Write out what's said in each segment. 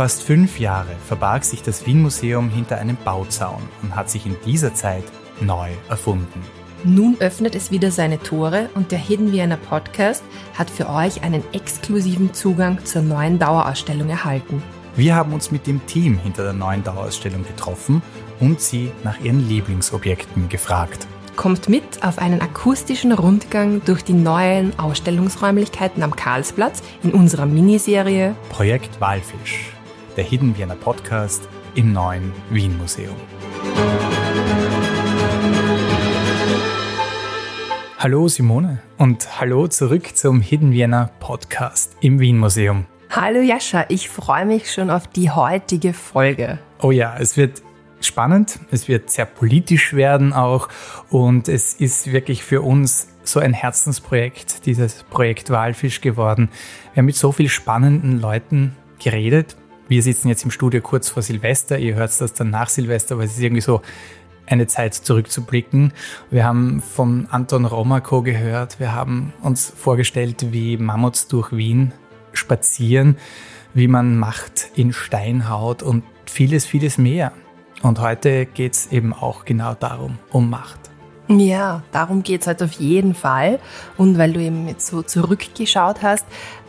Fast fünf Jahre verbarg sich das Wien-Museum hinter einem Bauzaun und hat sich in dieser Zeit neu erfunden. Nun öffnet es wieder seine Tore und der Hidden Vienna Podcast hat für euch einen exklusiven Zugang zur neuen Dauerausstellung erhalten. Wir haben uns mit dem Team hinter der neuen Dauerausstellung getroffen und sie nach ihren Lieblingsobjekten gefragt. Kommt mit auf einen akustischen Rundgang durch die neuen Ausstellungsräumlichkeiten am Karlsplatz in unserer Miniserie Projekt Walfisch, der Hidden Vienna Podcast im neuen Wien Museum. Hallo Simone und hallo zurück zum Hidden Vienna Podcast im Wien Museum. Hallo Jascha, ich freue mich schon auf die heutige Folge. Oh ja, es wird spannend, es wird sehr politisch werden auch und es ist wirklich für uns so ein Herzensprojekt, dieses Projekt Walfisch geworden. Wir haben mit so vielen spannenden Leuten geredet. Wir sitzen jetzt im Studio kurz vor Silvester, ihr hört das dann nach Silvester, aber es ist irgendwie so eine Zeit zurückzublicken. Wir haben von Anton Romako gehört, wir haben uns vorgestellt, wie Mammuts durch Wien spazieren, wie man Macht in Stein haut und vieles, vieles mehr. Und heute geht es eben auch genau darum, um Macht. Ja, darum geht's halt auf jeden Fall. Und weil du eben jetzt so zurückgeschaut hast,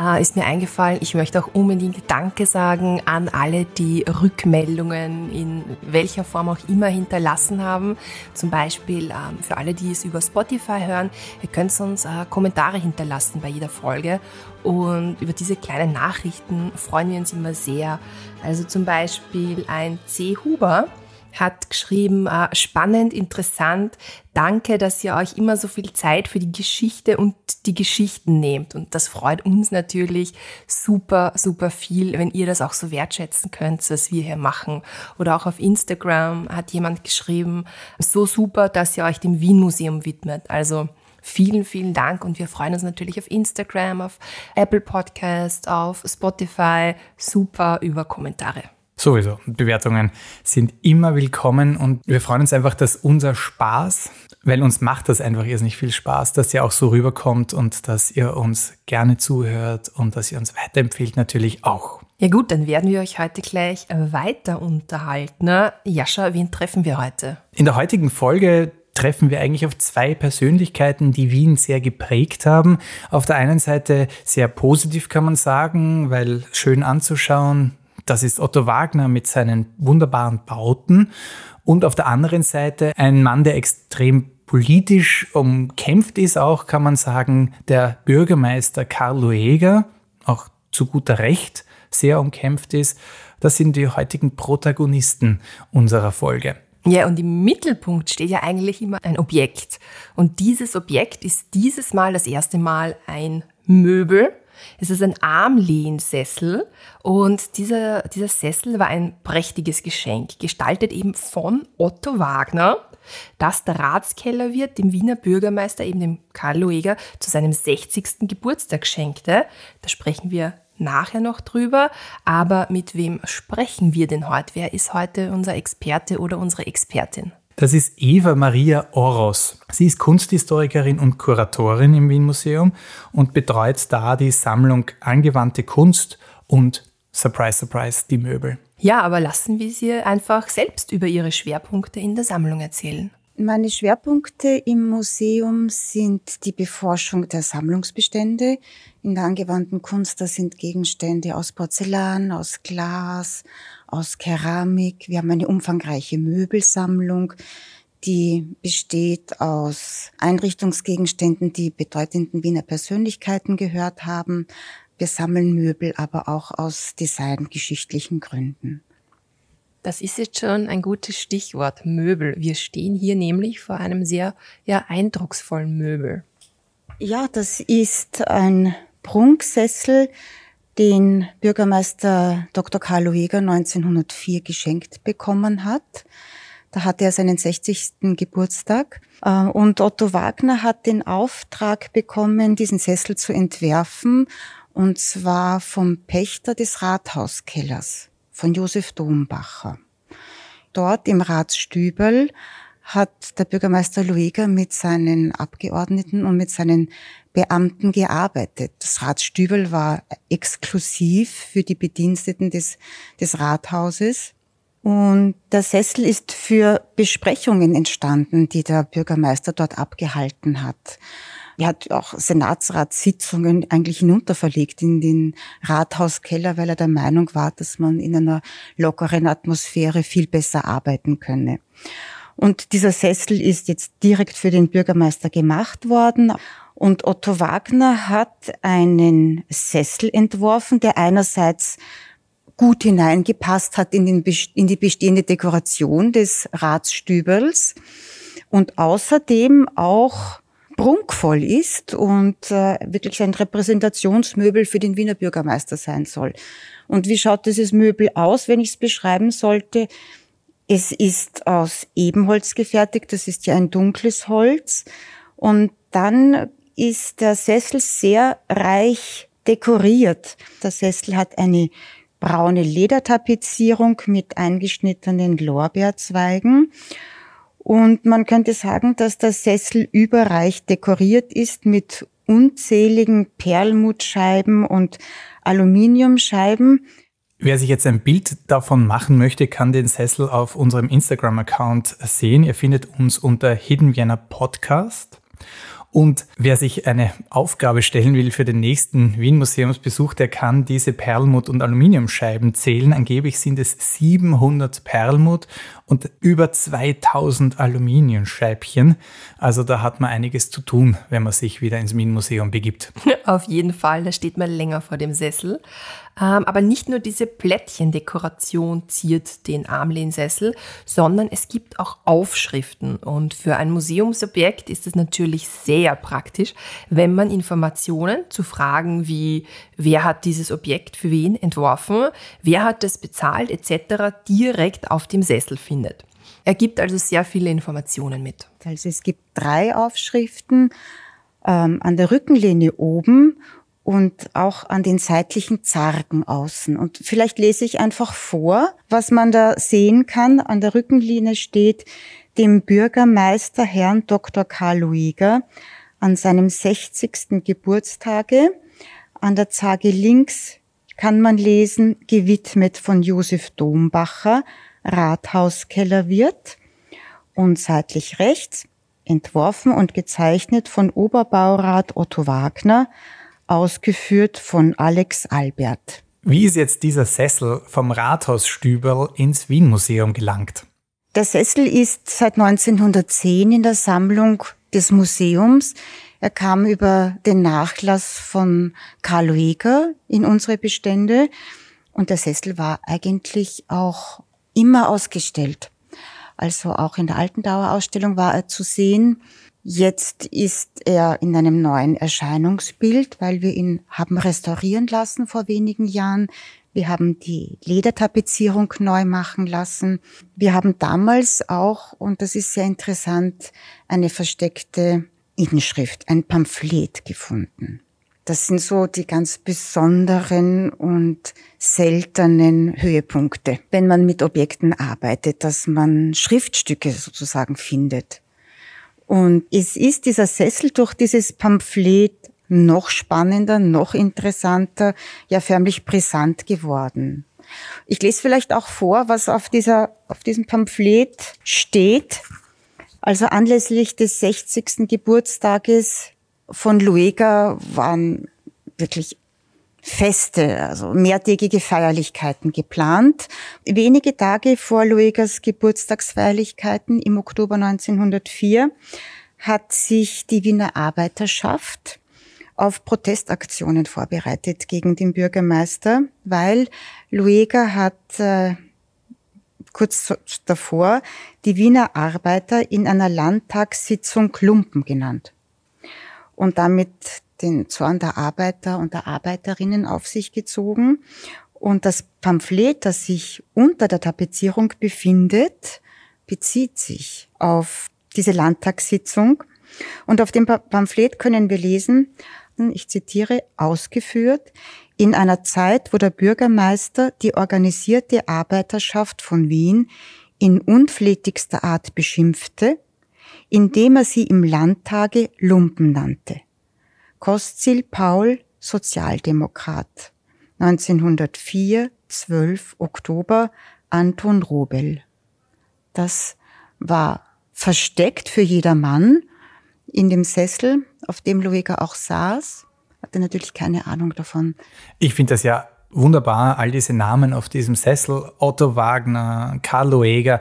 äh, ist mir eingefallen, ich möchte auch unbedingt Danke sagen an alle, die Rückmeldungen in welcher Form auch immer hinterlassen haben. Zum Beispiel ähm, für alle, die es über Spotify hören, ihr könnt uns äh, Kommentare hinterlassen bei jeder Folge. Und über diese kleinen Nachrichten freuen wir uns immer sehr. Also zum Beispiel ein C. Huber hat geschrieben, äh, spannend, interessant. Danke, dass ihr euch immer so viel Zeit für die Geschichte und die Geschichten nehmt. Und das freut uns natürlich super, super viel, wenn ihr das auch so wertschätzen könnt, was wir hier machen. Oder auch auf Instagram hat jemand geschrieben, so super, dass ihr euch dem Wien Museum widmet. Also Vielen, vielen Dank und wir freuen uns natürlich auf Instagram, auf Apple Podcast, auf Spotify. Super über Kommentare. Sowieso. Bewertungen sind immer willkommen und wir freuen uns einfach, dass unser Spaß, weil uns macht das einfach irrsinnig viel Spaß, dass ihr auch so rüberkommt und dass ihr uns gerne zuhört und dass ihr uns weiterempfehlt natürlich auch. Ja gut, dann werden wir euch heute gleich weiter unterhalten. Jascha, wen treffen wir heute? In der heutigen Folge treffen wir eigentlich auf zwei Persönlichkeiten, die Wien sehr geprägt haben. Auf der einen Seite sehr positiv kann man sagen, weil schön anzuschauen, das ist Otto Wagner mit seinen wunderbaren Bauten und auf der anderen Seite ein Mann, der extrem politisch umkämpft ist, auch kann man sagen, der Bürgermeister Karl Lueger, auch zu guter Recht sehr umkämpft ist. Das sind die heutigen Protagonisten unserer Folge. Ja, und im Mittelpunkt steht ja eigentlich immer ein Objekt. Und dieses Objekt ist dieses Mal das erste Mal ein Möbel, es ist ein Armlehnsessel und dieser, dieser Sessel war ein prächtiges Geschenk, gestaltet eben von Otto Wagner, das der Ratskeller wird dem Wiener Bürgermeister, eben dem Karl Lueger, zu seinem 60. Geburtstag schenkte. Da sprechen wir nachher noch drüber. Aber mit wem sprechen wir denn heute? Wer ist heute unser Experte oder unsere Expertin? Das ist Eva Maria Oros. Sie ist Kunsthistorikerin und Kuratorin im Wien Museum und betreut da die Sammlung Angewandte Kunst und Surprise, Surprise, die Möbel. Ja, aber lassen wir sie einfach selbst über ihre Schwerpunkte in der Sammlung erzählen. Meine Schwerpunkte im Museum sind die Beforschung der Sammlungsbestände. In der angewandten Kunst, da sind Gegenstände aus Porzellan, aus Glas, aus Keramik. Wir haben eine umfangreiche Möbelsammlung, die besteht aus Einrichtungsgegenständen, die bedeutenden Wiener Persönlichkeiten gehört haben. Wir sammeln Möbel aber auch aus designgeschichtlichen Gründen. Das ist jetzt schon ein gutes Stichwort, Möbel. Wir stehen hier nämlich vor einem sehr ja, eindrucksvollen Möbel. Ja, das ist ein Prunksessel, den Bürgermeister Dr. Karl Lueger 1904 geschenkt bekommen hat. Da hatte er seinen 60. Geburtstag. Äh, und Otto Wagner hat den Auftrag bekommen, diesen Sessel zu entwerfen, und zwar vom Pächter des Rathauskellers von Josef Dombacher. Dort im Ratsstübel hat der Bürgermeister Lueger mit seinen Abgeordneten und mit seinen Beamten gearbeitet. Das Ratsstübel war exklusiv für die Bediensteten des, des Rathauses. Und der Sessel ist für Besprechungen entstanden, die der Bürgermeister dort abgehalten hat. Er hat auch Senatsratssitzungen eigentlich hinunterverlegt in den Rathauskeller, weil er der Meinung war, dass man in einer lockeren Atmosphäre viel besser arbeiten könne. Und dieser Sessel ist jetzt direkt für den Bürgermeister gemacht worden. Und Otto Wagner hat einen Sessel entworfen, der einerseits gut hineingepasst hat in, den, in die bestehende Dekoration des Ratsstübels und außerdem auch prunkvoll ist und äh, wirklich ein Repräsentationsmöbel für den Wiener Bürgermeister sein soll. Und wie schaut dieses Möbel aus, wenn ich es beschreiben sollte? Es ist aus Ebenholz gefertigt, das ist ja ein dunkles Holz. Und dann ist der Sessel sehr reich dekoriert. Der Sessel hat eine braune Ledertapezierung mit eingeschnittenen Lorbeerzweigen und man könnte sagen, dass der Sessel überreich dekoriert ist mit unzähligen Perlmuttscheiben und Aluminiumscheiben. Wer sich jetzt ein Bild davon machen möchte, kann den Sessel auf unserem Instagram-Account sehen. Ihr findet uns unter Hidden Vienna Podcast. Und wer sich eine Aufgabe stellen will für den nächsten Wien-Museumsbesuch, der kann diese Perlmutt- und Aluminiumscheiben zählen. Angeblich sind es 700 Perlmutt und über 2000 Aluminiumscheibchen. Also da hat man einiges zu tun, wenn man sich wieder ins Wien-Museum begibt. Auf jeden Fall, da steht man länger vor dem Sessel. Ähm, aber nicht nur diese Plättchendekoration ziert den Armlehnsessel, sondern es gibt auch Aufschriften. Und für ein Museumsobjekt ist es natürlich sehr praktisch, wenn man Informationen zu Fragen wie, wer hat dieses Objekt für wen entworfen, wer hat es bezahlt etc. direkt auf dem Sessel findet. Er gibt also sehr viele Informationen mit. Also es gibt drei Aufschriften ähm, an der Rückenlinie oben und auch an den seitlichen Zargen außen. Und vielleicht lese ich einfach vor, was man da sehen kann. An der Rückenlinie steht dem Bürgermeister Herrn Dr. Karl Luiger an seinem 60. Geburtstage. An der Zarge links kann man lesen, gewidmet von Josef Dombacher, Rathauskellerwirt. Und seitlich rechts, entworfen und gezeichnet von Oberbaurat Otto Wagner, ausgeführt von Alex Albert. Wie ist jetzt dieser Sessel vom Rathausstüberl ins Wien-Museum gelangt? Der Sessel ist seit 1910 in der Sammlung des Museums. Er kam über den Nachlass von Karl Lueger in unsere Bestände und der Sessel war eigentlich auch immer ausgestellt. Also auch in der Altendauer Ausstellung war er zu sehen. Jetzt ist er in einem neuen Erscheinungsbild, weil wir ihn haben restaurieren lassen vor wenigen Jahren. Wir haben die Ledertapezierung neu machen lassen. Wir haben damals auch, und das ist sehr interessant, eine versteckte Inschrift, ein Pamphlet gefunden. Das sind so die ganz besonderen und seltenen Höhepunkte, wenn man mit Objekten arbeitet, dass man Schriftstücke sozusagen findet. Und es ist dieser Sessel durch dieses Pamphlet noch spannender, noch interessanter, ja förmlich brisant geworden. Ich lese vielleicht auch vor, was auf dieser, auf diesem Pamphlet steht. Also anlässlich des 60. Geburtstages von Luega waren wirklich Feste, also mehrtägige Feierlichkeiten geplant. Wenige Tage vor Luegas Geburtstagsfeierlichkeiten im Oktober 1904 hat sich die Wiener Arbeiterschaft auf Protestaktionen vorbereitet gegen den Bürgermeister, weil Luega hat äh, kurz davor die Wiener Arbeiter in einer Landtagssitzung Lumpen genannt und damit den Zorn der Arbeiter und der Arbeiterinnen auf sich gezogen. Und das Pamphlet, das sich unter der Tapezierung befindet, bezieht sich auf diese Landtagssitzung. Und auf dem Pamphlet können wir lesen, ich zitiere, ausgeführt, in einer Zeit, wo der Bürgermeister die organisierte Arbeiterschaft von Wien in unflätigster Art beschimpfte, indem er sie im Landtage Lumpen nannte. Kostzil Paul, Sozialdemokrat. 1904, 12 Oktober, Anton Robel. Das war versteckt für jedermann in dem Sessel, auf dem Lueger auch saß. Hatte natürlich keine Ahnung davon. Ich finde das ja wunderbar, all diese Namen auf diesem Sessel. Otto Wagner, Karl Lueger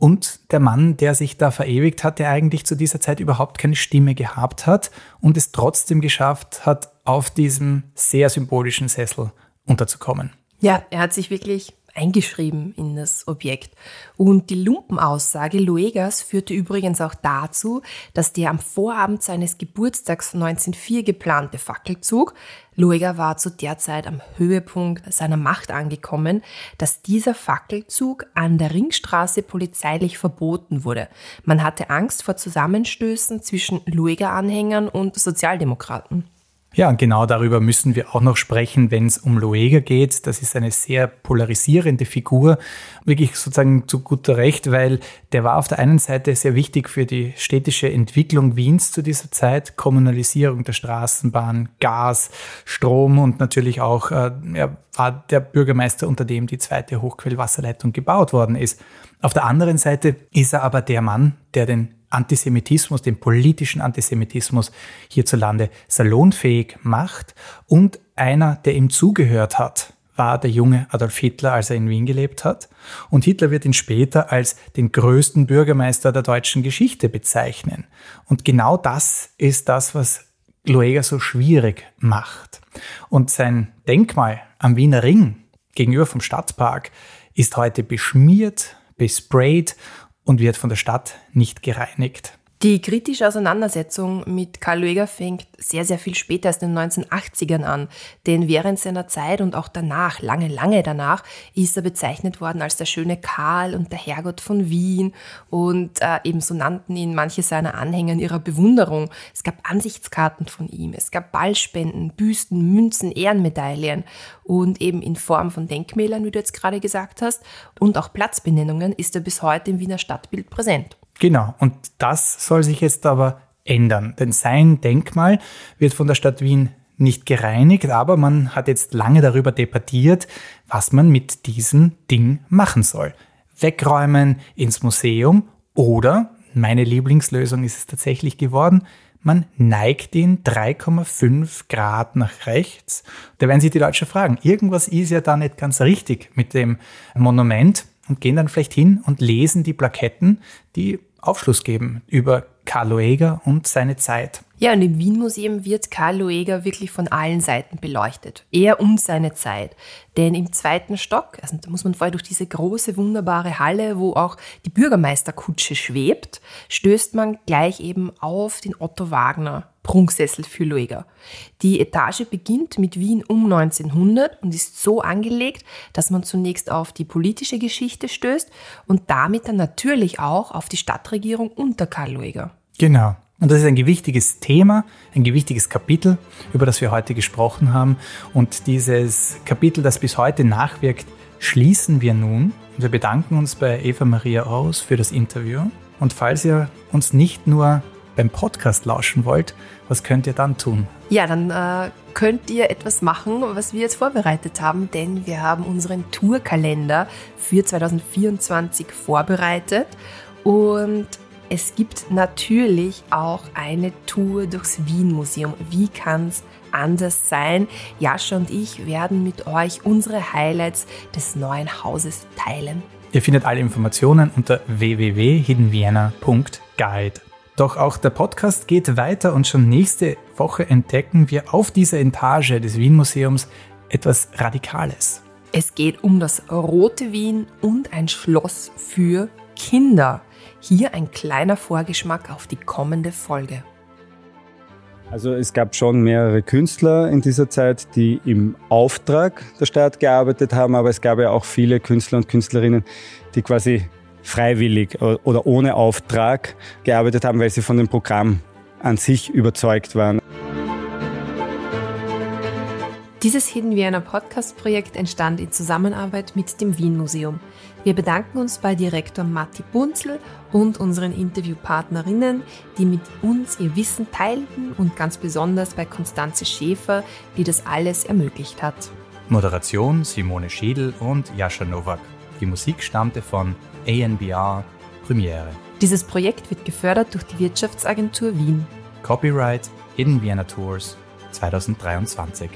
und der Mann, der sich da verewigt hat, der eigentlich zu dieser Zeit überhaupt keine Stimme gehabt hat und es trotzdem geschafft hat, auf diesem sehr symbolischen Sessel unterzukommen. Ja, er hat sich wirklich eingeschrieben in das Objekt. Und die Lumpenaussage Luegas führte übrigens auch dazu, dass der am Vorabend seines Geburtstags 1904 geplante Fackelzug, Luega war zu der Zeit am Höhepunkt seiner Macht angekommen, dass dieser Fackelzug an der Ringstraße polizeilich verboten wurde. Man hatte Angst vor Zusammenstößen zwischen Luega-Anhängern und Sozialdemokraten. Ja, und genau darüber müssen wir auch noch sprechen, wenn es um Lueger geht. Das ist eine sehr polarisierende Figur, wirklich sozusagen zu guter Recht, weil der war auf der einen Seite sehr wichtig für die städtische Entwicklung Wiens zu dieser Zeit, Kommunalisierung der Straßenbahn, Gas, Strom und natürlich auch, äh, er war der Bürgermeister, unter dem die zweite Hochquellwasserleitung gebaut worden ist. Auf der anderen Seite ist er aber der Mann, der den Antisemitismus, den politischen Antisemitismus hierzulande salonfähig macht. Und einer, der ihm zugehört hat, war der junge Adolf Hitler, als er in Wien gelebt hat. Und Hitler wird ihn später als den größten Bürgermeister der deutschen Geschichte bezeichnen. Und genau das ist das, was Lueger so schwierig macht. Und sein Denkmal am Wiener Ring gegenüber vom Stadtpark ist heute beschmiert, besprayt und wird von der Stadt nicht gereinigt. Die kritische Auseinandersetzung mit Karl Lueger fängt sehr, sehr viel später als in den 1980ern an. Denn während seiner Zeit und auch danach, lange, lange danach, ist er bezeichnet worden als der schöne Karl und der Herrgott von Wien. Und äh, ebenso nannten ihn manche seiner Anhänger in ihrer Bewunderung. Es gab Ansichtskarten von ihm, es gab Ballspenden, Büsten, Münzen, Ehrenmedaillen. Und eben in Form von Denkmälern, wie du jetzt gerade gesagt hast, und auch Platzbenennungen ist er bis heute im Wiener Stadtbild präsent. Genau, und das soll sich jetzt aber ändern, denn sein Denkmal wird von der Stadt Wien nicht gereinigt, aber man hat jetzt lange darüber debattiert, was man mit diesem Ding machen soll. Wegräumen ins Museum oder, meine Lieblingslösung ist es tatsächlich geworden, man neigt ihn 3,5 Grad nach rechts. Da werden sich die Leute fragen, irgendwas ist ja da nicht ganz richtig mit dem Monument und gehen dann vielleicht hin und lesen die Plaketten, die Aufschluss geben über Karl Lueger und seine Zeit. Ja, und im Wien-Museum wird Karl Lueger wirklich von allen Seiten beleuchtet. Er und seine Zeit. Denn im zweiten Stock, also da muss man vorher durch diese große, wunderbare Halle, wo auch die Bürgermeisterkutsche schwebt, stößt man gleich eben auf den Otto Wagner Prunksessel für Lueger. Die Etage beginnt mit Wien um 1900 und ist so angelegt, dass man zunächst auf die politische Geschichte stößt und damit dann natürlich auch auf die Stadtregierung unter Karl Lueger. Genau. Und das ist ein gewichtiges Thema, ein gewichtiges Kapitel, über das wir heute gesprochen haben. Und dieses Kapitel, das bis heute nachwirkt, schließen wir nun. Wir bedanken uns bei Eva Maria Aus für das Interview. Und falls ihr uns nicht nur beim Podcast lauschen wollt, was könnt ihr dann tun? Ja, dann äh, könnt ihr etwas machen, was wir jetzt vorbereitet haben, denn wir haben unseren Tourkalender für 2024 vorbereitet und es gibt natürlich auch eine Tour durchs Wien-Museum. Wie kann es anders sein? Jascha und ich werden mit euch unsere Highlights des neuen Hauses teilen. Ihr findet alle Informationen unter www.hiddenvienna.guide. Doch auch der Podcast geht weiter und schon nächste Woche entdecken wir auf dieser Etage des Wien-Museums etwas Radikales. Es geht um das Rote Wien und ein Schloss für Kinder. Hier ein kleiner Vorgeschmack auf die kommende Folge. Also es gab schon mehrere Künstler in dieser Zeit, die im Auftrag der Stadt gearbeitet haben, aber es gab ja auch viele Künstler und Künstlerinnen, die quasi freiwillig oder ohne Auftrag gearbeitet haben, weil sie von dem Programm an sich überzeugt waren. Dieses Hidden Vienna Podcast-Projekt entstand in Zusammenarbeit mit dem Wien Museum. Wir bedanken uns bei Direktor Matti Bunzel und unseren Interviewpartnerinnen, die mit uns ihr Wissen teilten und ganz besonders bei Konstanze Schäfer, die das alles ermöglicht hat. Moderation Simone Schädel und Jascha Nowak. Die Musik stammte von ANBR Premiere. Dieses Projekt wird gefördert durch die Wirtschaftsagentur Wien. Copyright Hidden Vienna Tours 2023.